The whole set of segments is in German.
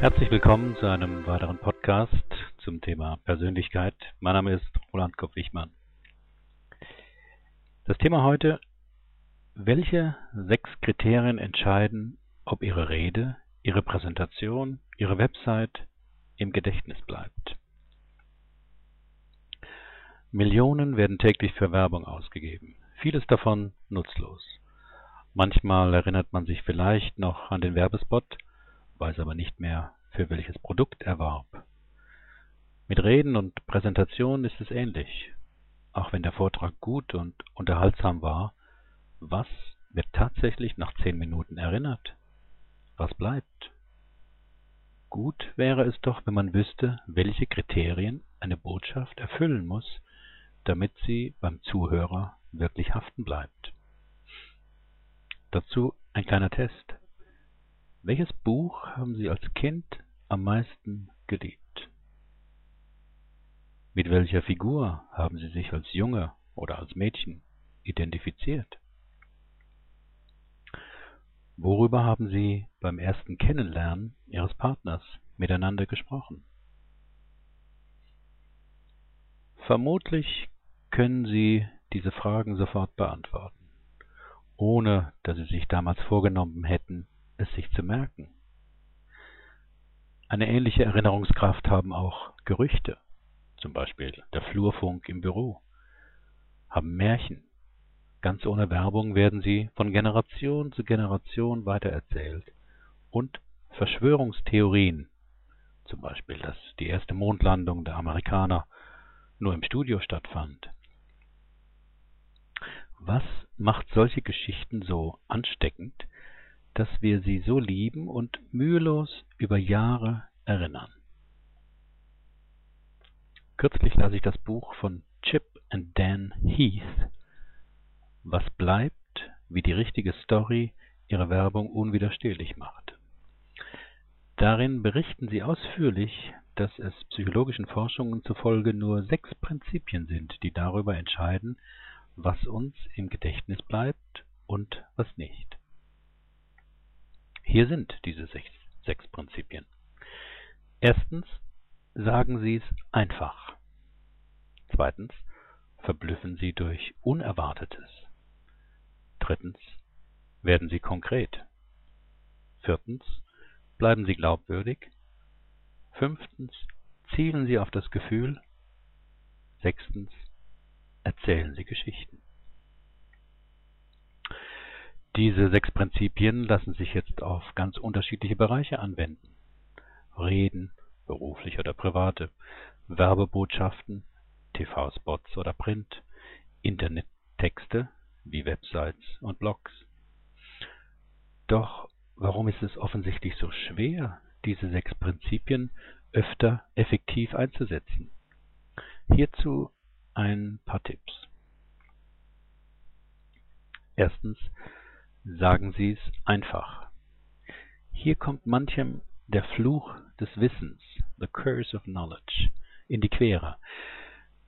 Herzlich willkommen zu einem weiteren Podcast zum Thema Persönlichkeit. Mein Name ist Roland Kopp-Wichmann. Das Thema heute, welche sechs Kriterien entscheiden, ob Ihre Rede, Ihre Präsentation, Ihre Website im Gedächtnis bleibt. Millionen werden täglich für Werbung ausgegeben, vieles davon nutzlos. Manchmal erinnert man sich vielleicht noch an den Werbespot, weiß aber nicht mehr, für welches Produkt er warb. Mit Reden und Präsentation ist es ähnlich. Auch wenn der Vortrag gut und unterhaltsam war, was wird tatsächlich nach zehn Minuten erinnert? Was bleibt? Gut wäre es doch, wenn man wüsste, welche Kriterien eine Botschaft erfüllen muss, damit sie beim Zuhörer wirklich haften bleibt. Dazu ein kleiner Test. Welches Buch haben Sie als Kind am meisten geliebt? Mit welcher Figur haben Sie sich als Junge oder als Mädchen identifiziert? Worüber haben Sie beim ersten Kennenlernen Ihres Partners miteinander gesprochen? Vermutlich können Sie diese Fragen sofort beantworten, ohne dass Sie sich damals vorgenommen hätten, es sich zu merken. Eine ähnliche Erinnerungskraft haben auch Gerüchte, zum Beispiel der Flurfunk im Büro, haben Märchen. Ganz ohne Werbung werden sie von Generation zu Generation weitererzählt. Und Verschwörungstheorien, zum Beispiel, dass die erste Mondlandung der Amerikaner nur im Studio stattfand. Was macht solche Geschichten so ansteckend, dass wir sie so lieben und mühelos über Jahre erinnern. Kürzlich las ich das Buch von Chip and Dan Heath. Was bleibt, wie die richtige Story ihre Werbung unwiderstehlich macht. Darin berichten sie ausführlich, dass es psychologischen Forschungen zufolge nur sechs Prinzipien sind, die darüber entscheiden, was uns im Gedächtnis bleibt und was nicht. Hier sind diese sechs, sechs Prinzipien. Erstens sagen Sie es einfach. Zweitens verblüffen Sie durch Unerwartetes. Drittens werden Sie konkret. Viertens bleiben Sie glaubwürdig. Fünftens zielen Sie auf das Gefühl. Sechstens erzählen Sie Geschichten. Diese sechs Prinzipien lassen sich jetzt auf ganz unterschiedliche Bereiche anwenden. Reden, beruflich oder private, Werbebotschaften, TV-Spots oder Print, Internettexte wie Websites und Blogs. Doch warum ist es offensichtlich so schwer, diese sechs Prinzipien öfter effektiv einzusetzen? Hierzu ein paar Tipps. Erstens Sagen Sie es einfach. Hier kommt manchem der Fluch des Wissens (the curse of knowledge) in die Quere.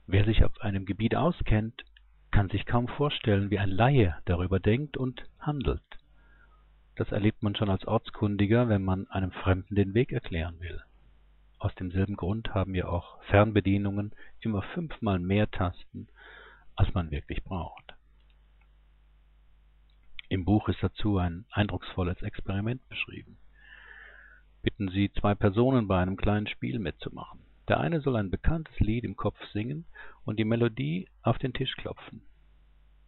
Wer sich auf einem Gebiet auskennt, kann sich kaum vorstellen, wie ein Laie darüber denkt und handelt. Das erlebt man schon als Ortskundiger, wenn man einem Fremden den Weg erklären will. Aus demselben Grund haben ja auch Fernbedienungen immer fünfmal mehr Tasten, als man wirklich braucht im Buch ist dazu ein eindrucksvolles Experiment beschrieben. Bitten Sie zwei Personen bei einem kleinen Spiel mitzumachen. Der eine soll ein bekanntes Lied im Kopf singen und die Melodie auf den Tisch klopfen.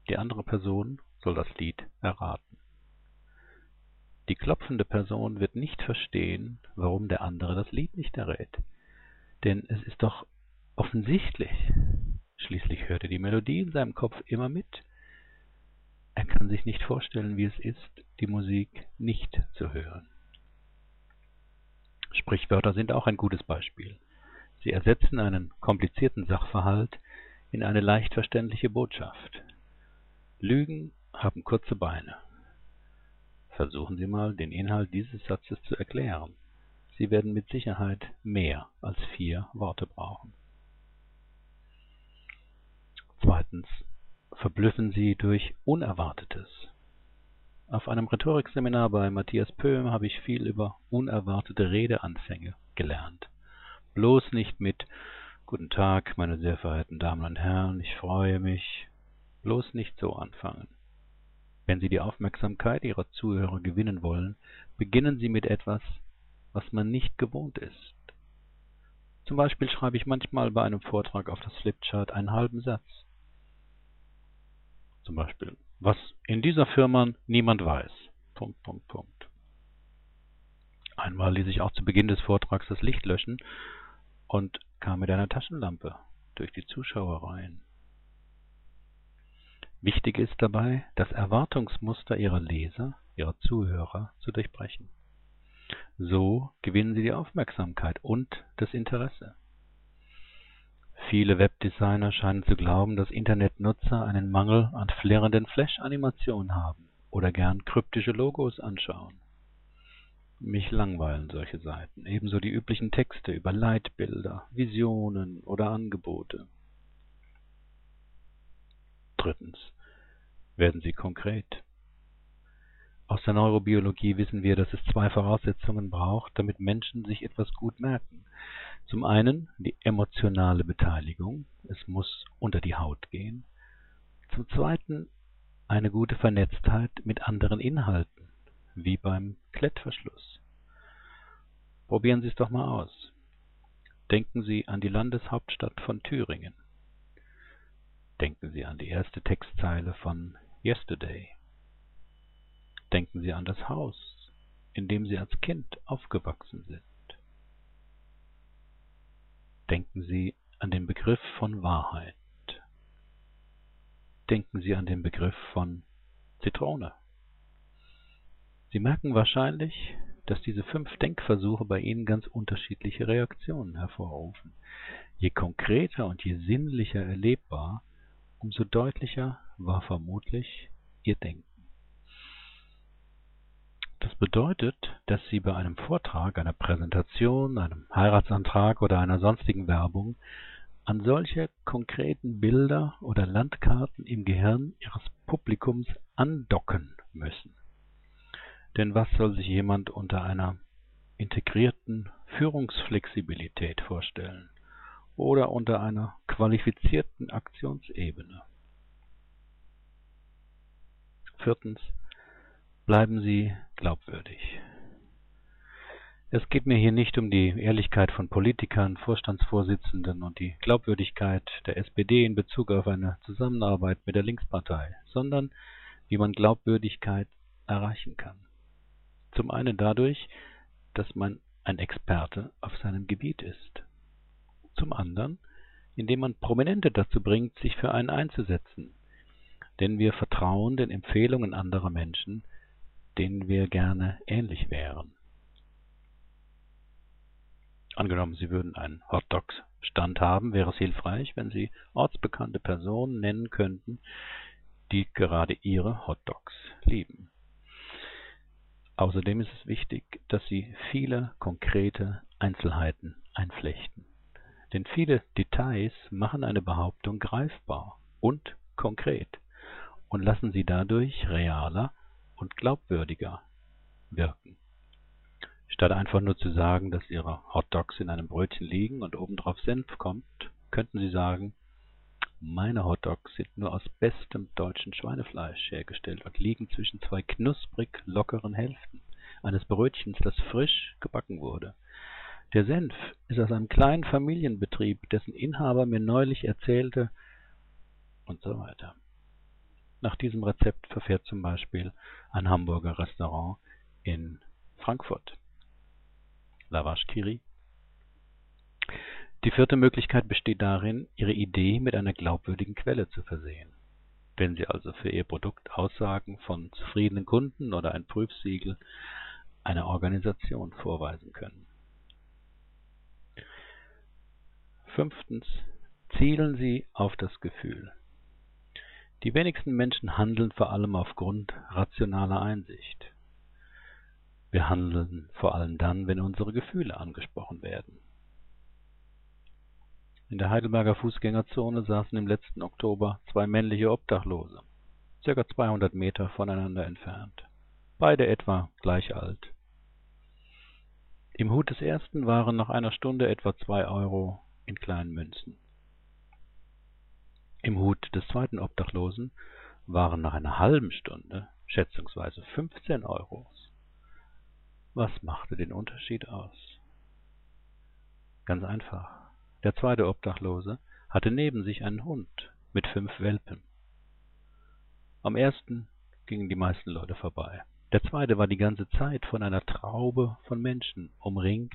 Die andere Person soll das Lied erraten. Die klopfende Person wird nicht verstehen, warum der andere das Lied nicht errät. Denn es ist doch offensichtlich. Schließlich hört er die Melodie in seinem Kopf immer mit er kann sich nicht vorstellen, wie es ist, die Musik nicht zu hören. Sprichwörter sind auch ein gutes Beispiel. Sie ersetzen einen komplizierten Sachverhalt in eine leicht verständliche Botschaft. Lügen haben kurze Beine. Versuchen Sie mal, den Inhalt dieses Satzes zu erklären. Sie werden mit Sicherheit mehr als vier Worte brauchen. Zweitens verblüffen sie durch Unerwartetes. Auf einem Rhetorikseminar bei Matthias Pöhm habe ich viel über unerwartete Redeanfänge gelernt. Bloß nicht mit Guten Tag, meine sehr verehrten Damen und Herren, ich freue mich. Bloß nicht so anfangen. Wenn Sie die Aufmerksamkeit Ihrer Zuhörer gewinnen wollen, beginnen Sie mit etwas, was man nicht gewohnt ist. Zum Beispiel schreibe ich manchmal bei einem Vortrag auf das Flipchart einen halben Satz. Zum Beispiel, was in dieser Firma niemand weiß. Punkt, Punkt, Punkt. Einmal ließ ich auch zu Beginn des Vortrags das Licht löschen und kam mit einer Taschenlampe durch die Zuschauerreihen. Wichtig ist dabei, das Erwartungsmuster Ihrer Leser, Ihrer Zuhörer zu durchbrechen. So gewinnen Sie die Aufmerksamkeit und das Interesse. Viele Webdesigner scheinen zu glauben, dass Internetnutzer einen Mangel an flirrenden Flash-Animationen haben oder gern kryptische Logos anschauen. Mich langweilen solche Seiten, ebenso die üblichen Texte über Leitbilder, Visionen oder Angebote. Drittens. Werden Sie konkret. Aus der Neurobiologie wissen wir, dass es zwei Voraussetzungen braucht, damit Menschen sich etwas gut merken. Zum einen die emotionale Beteiligung, es muss unter die Haut gehen. Zum zweiten eine gute Vernetztheit mit anderen Inhalten, wie beim Klettverschluss. Probieren Sie es doch mal aus. Denken Sie an die Landeshauptstadt von Thüringen. Denken Sie an die erste Textzeile von Yesterday. Denken Sie an das Haus, in dem Sie als Kind aufgewachsen sind. Denken Sie an den Begriff von Wahrheit. Denken Sie an den Begriff von Zitrone. Sie merken wahrscheinlich, dass diese fünf Denkversuche bei Ihnen ganz unterschiedliche Reaktionen hervorrufen. Je konkreter und je sinnlicher erlebbar, umso deutlicher war vermutlich Ihr Denken. Das bedeutet, dass Sie bei einem Vortrag, einer Präsentation, einem Heiratsantrag oder einer sonstigen Werbung an solche konkreten Bilder oder Landkarten im Gehirn Ihres Publikums andocken müssen. Denn was soll sich jemand unter einer integrierten Führungsflexibilität vorstellen oder unter einer qualifizierten Aktionsebene? Viertens. Bleiben Sie glaubwürdig. Es geht mir hier nicht um die Ehrlichkeit von Politikern, Vorstandsvorsitzenden und die Glaubwürdigkeit der SPD in Bezug auf eine Zusammenarbeit mit der Linkspartei, sondern wie man Glaubwürdigkeit erreichen kann. Zum einen dadurch, dass man ein Experte auf seinem Gebiet ist. Zum anderen, indem man Prominente dazu bringt, sich für einen einzusetzen, denn wir vertrauen den Empfehlungen anderer Menschen, denen wir gerne ähnlich wären. Angenommen, Sie würden einen Hotdogs-Stand haben, wäre es hilfreich, wenn Sie ortsbekannte Personen nennen könnten, die gerade Ihre Hotdogs lieben. Außerdem ist es wichtig, dass Sie viele konkrete Einzelheiten einflechten. Denn viele Details machen eine Behauptung greifbar und konkret und lassen sie dadurch realer und glaubwürdiger wirken. Statt einfach nur zu sagen, dass ihre Hotdogs in einem Brötchen liegen und obendrauf Senf kommt, könnten sie sagen, meine Hotdogs sind nur aus bestem deutschen Schweinefleisch hergestellt und liegen zwischen zwei knusprig lockeren Hälften eines Brötchens, das frisch gebacken wurde. Der Senf ist aus einem kleinen Familienbetrieb, dessen Inhaber mir neulich erzählte und so weiter. Nach diesem Rezept verfährt zum Beispiel ein Hamburger Restaurant in Frankfurt. Lavash Kiri. Die vierte Möglichkeit besteht darin, Ihre Idee mit einer glaubwürdigen Quelle zu versehen. Wenn Sie also für Ihr Produkt Aussagen von zufriedenen Kunden oder ein Prüfsiegel einer Organisation vorweisen können. Fünftens. Zielen Sie auf das Gefühl. Die wenigsten Menschen handeln vor allem aufgrund rationaler Einsicht. Wir handeln vor allem dann, wenn unsere Gefühle angesprochen werden. In der Heidelberger Fußgängerzone saßen im letzten Oktober zwei männliche Obdachlose, circa 200 Meter voneinander entfernt. beide etwa gleich alt. Im Hut des ersten waren nach einer Stunde etwa zwei Euro in kleinen Münzen. Im Hut des zweiten Obdachlosen waren nach einer halben Stunde schätzungsweise 15 Euros. Was machte den Unterschied aus? Ganz einfach. Der zweite Obdachlose hatte neben sich einen Hund mit fünf Welpen. Am ersten gingen die meisten Leute vorbei. Der zweite war die ganze Zeit von einer Traube von Menschen umringt,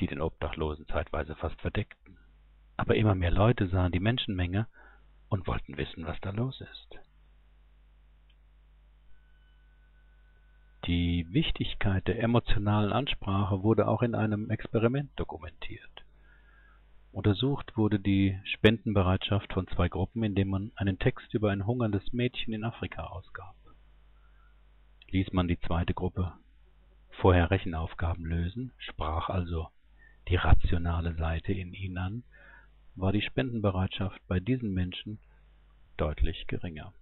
die den Obdachlosen zeitweise fast verdeckten. Aber immer mehr Leute sahen die Menschenmenge und wollten wissen, was da los ist. Die Wichtigkeit der emotionalen Ansprache wurde auch in einem Experiment dokumentiert. Untersucht wurde die Spendenbereitschaft von zwei Gruppen, indem man einen Text über ein hungerndes Mädchen in Afrika ausgab. Ließ man die zweite Gruppe vorher Rechenaufgaben lösen, sprach also die rationale Seite in ihnen an, war die Spendenbereitschaft bei diesen Menschen deutlich geringer.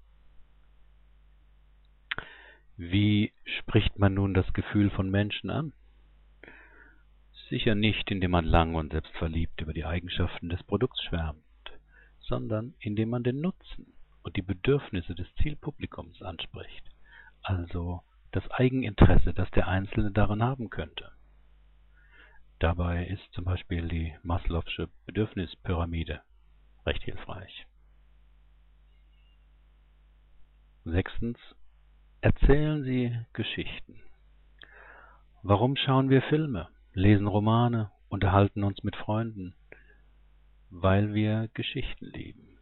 Wie spricht man nun das Gefühl von Menschen an? Sicher nicht, indem man lang und selbstverliebt über die Eigenschaften des Produkts schwärmt, sondern indem man den Nutzen und die Bedürfnisse des Zielpublikums anspricht, also das Eigeninteresse, das der Einzelne daran haben könnte. Dabei ist zum Beispiel die Maslow'sche Bedürfnispyramide recht hilfreich. Sechstens. Erzählen Sie Geschichten. Warum schauen wir Filme, lesen Romane, unterhalten uns mit Freunden? Weil wir Geschichten lieben.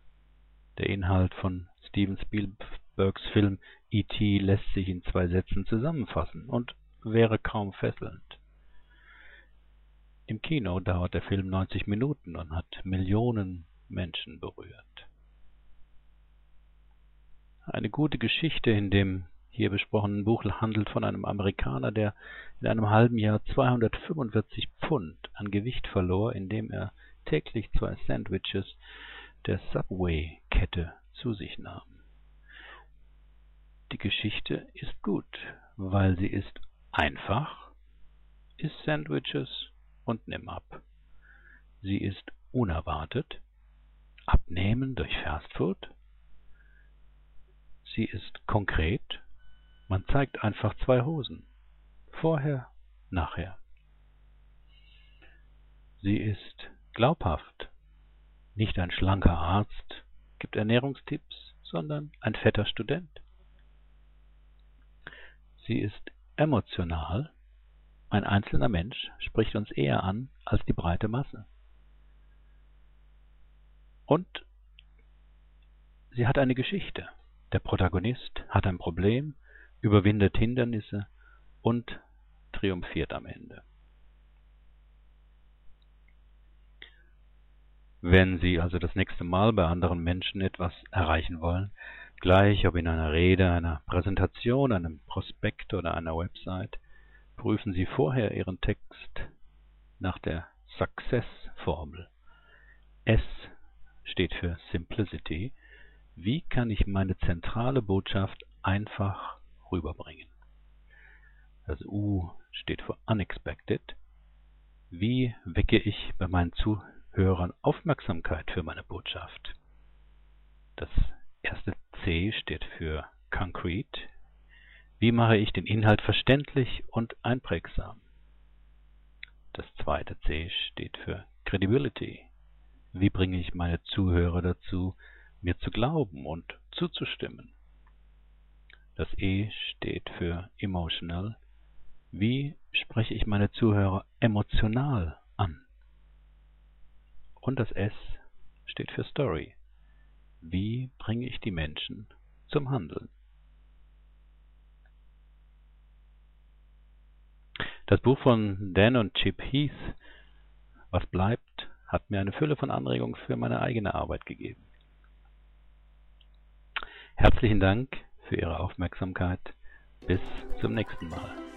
Der Inhalt von Steven Spielbergs Film E.T. lässt sich in zwei Sätzen zusammenfassen und wäre kaum fesselnd. Im Kino dauert der Film 90 Minuten und hat Millionen Menschen berührt. Eine gute Geschichte in dem hier besprochenen Buch handelt von einem Amerikaner, der in einem halben Jahr 245 Pfund an Gewicht verlor, indem er täglich zwei Sandwiches der Subway-Kette zu sich nahm. Die Geschichte ist gut, weil sie ist einfach, ist Sandwiches und nimm ab. Sie ist unerwartet, abnehmen durch Fastfood. Sie ist konkret, man zeigt einfach zwei Hosen. Vorher, nachher. Sie ist glaubhaft, nicht ein schlanker Arzt gibt Ernährungstipps, sondern ein fetter Student. Sie ist emotional, ein einzelner Mensch spricht uns eher an als die breite Masse. Und sie hat eine Geschichte. Der Protagonist hat ein Problem, überwindet Hindernisse und triumphiert am Ende. Wenn Sie also das nächste Mal bei anderen Menschen etwas erreichen wollen, gleich ob in einer Rede, einer Präsentation, einem Prospekt oder einer Website, Prüfen Sie vorher Ihren Text nach der Success-Formel. S steht für Simplicity. Wie kann ich meine zentrale Botschaft einfach rüberbringen? Das U steht für Unexpected. Wie wecke ich bei meinen Zuhörern Aufmerksamkeit für meine Botschaft? Das erste C steht für Concrete. Wie mache ich den Inhalt verständlich und einprägsam? Das zweite C steht für Credibility. Wie bringe ich meine Zuhörer dazu, mir zu glauben und zuzustimmen? Das E steht für Emotional. Wie spreche ich meine Zuhörer emotional an? Und das S steht für Story. Wie bringe ich die Menschen zum Handeln? Das Buch von Dan und Chip Heath, Was bleibt, hat mir eine Fülle von Anregungen für meine eigene Arbeit gegeben. Herzlichen Dank für Ihre Aufmerksamkeit. Bis zum nächsten Mal.